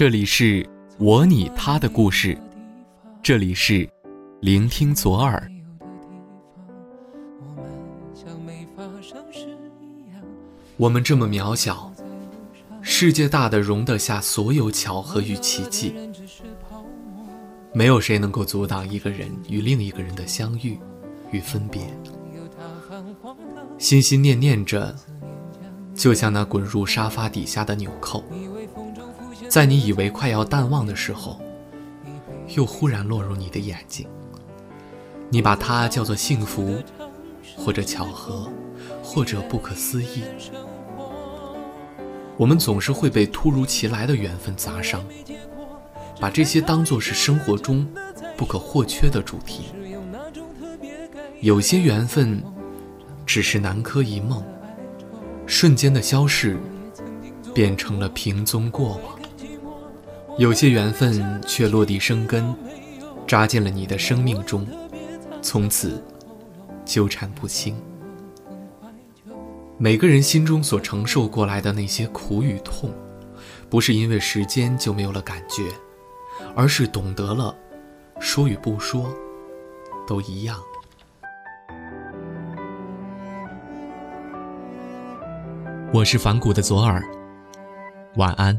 这里是我你他的故事，这里是聆听左耳。我们这么渺小，世界大的容得下所有巧合与奇迹，没有谁能够阻挡一个人与另一个人的相遇与分别。心心念念着，就像那滚入沙发底下的纽扣。在你以为快要淡忘的时候，又忽然落入你的眼睛。你把它叫做幸福，或者巧合，或者不可思议。我们总是会被突如其来的缘分砸伤，把这些当作是生活中不可或缺的主题。有些缘分只是南柯一梦，瞬间的消逝，变成了平踪过往。有些缘分却落地生根，扎进了你的生命中，从此纠缠不清。每个人心中所承受过来的那些苦与痛，不是因为时间就没有了感觉，而是懂得了，说与不说，都一样。我是反骨的左耳，晚安。